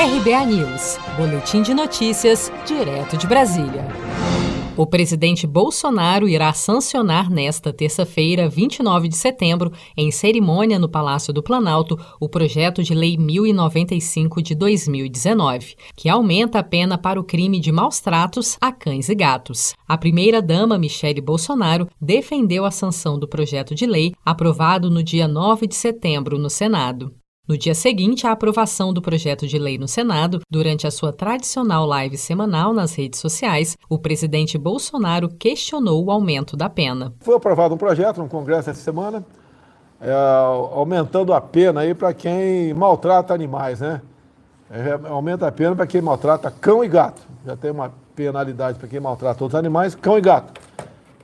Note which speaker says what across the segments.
Speaker 1: RBA News, Boletim de Notícias, direto de Brasília. O presidente Bolsonaro irá sancionar nesta terça-feira, 29 de setembro, em cerimônia no Palácio do Planalto, o projeto de Lei 1095 de 2019, que aumenta a pena para o crime de maus tratos a cães e gatos. A primeira-dama, Michele Bolsonaro, defendeu a sanção do projeto de lei aprovado no dia 9 de setembro no Senado. No dia seguinte à aprovação do projeto de lei no Senado, durante a sua tradicional live semanal nas redes sociais, o presidente Bolsonaro questionou o aumento da pena.
Speaker 2: Foi aprovado um projeto no Congresso essa semana, é, aumentando a pena aí para quem maltrata animais, né? É, aumenta a pena para quem maltrata cão e gato. Já tem uma penalidade para quem maltrata outros animais, cão e gato.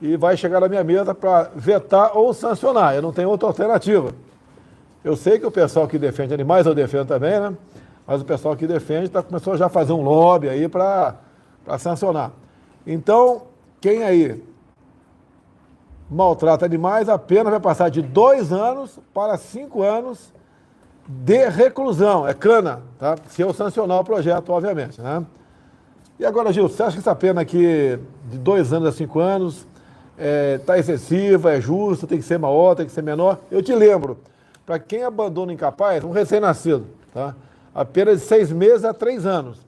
Speaker 2: E vai chegar na minha mesa para vetar ou sancionar. Eu não tenho outra alternativa. Eu sei que o pessoal que defende animais, eu defendo também, né? Mas o pessoal que defende tá, começou já a fazer um lobby aí para sancionar. Então, quem aí maltrata animais, a pena vai passar de dois anos para cinco anos de reclusão. É cana, tá? Se eu sancionar o projeto, obviamente, né? E agora, Gil, você acha que essa pena aqui de dois anos a cinco anos está é, tá excessiva, é justa, tem que ser maior, tem que ser menor? Eu te lembro, para quem abandona incapaz, um recém-nascido, tá? apenas de seis meses a três anos.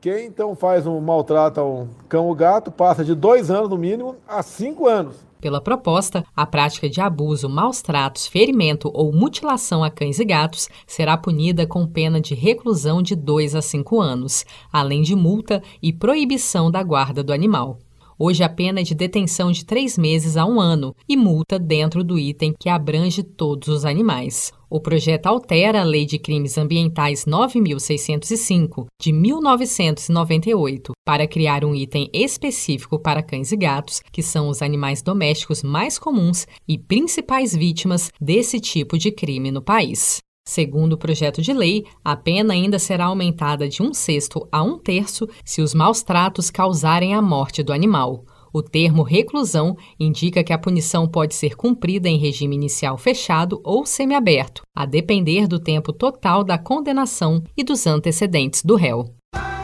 Speaker 2: Quem então faz um maltrata um cão ou gato passa de dois anos no mínimo a cinco anos.
Speaker 1: Pela proposta, a prática de abuso, maus tratos, ferimento ou mutilação a cães e gatos será punida com pena de reclusão de dois a cinco anos, além de multa e proibição da guarda do animal. Hoje a pena de detenção de três meses a um ano e multa dentro do item que abrange todos os animais. O projeto altera a Lei de Crimes Ambientais 9.605, de 1998, para criar um item específico para cães e gatos, que são os animais domésticos mais comuns e principais vítimas desse tipo de crime no país. Segundo o projeto de lei, a pena ainda será aumentada de um sexto a um terço se os maus tratos causarem a morte do animal. O termo reclusão indica que a punição pode ser cumprida em regime inicial fechado ou semiaberto, a depender do tempo total da condenação e dos antecedentes do réu.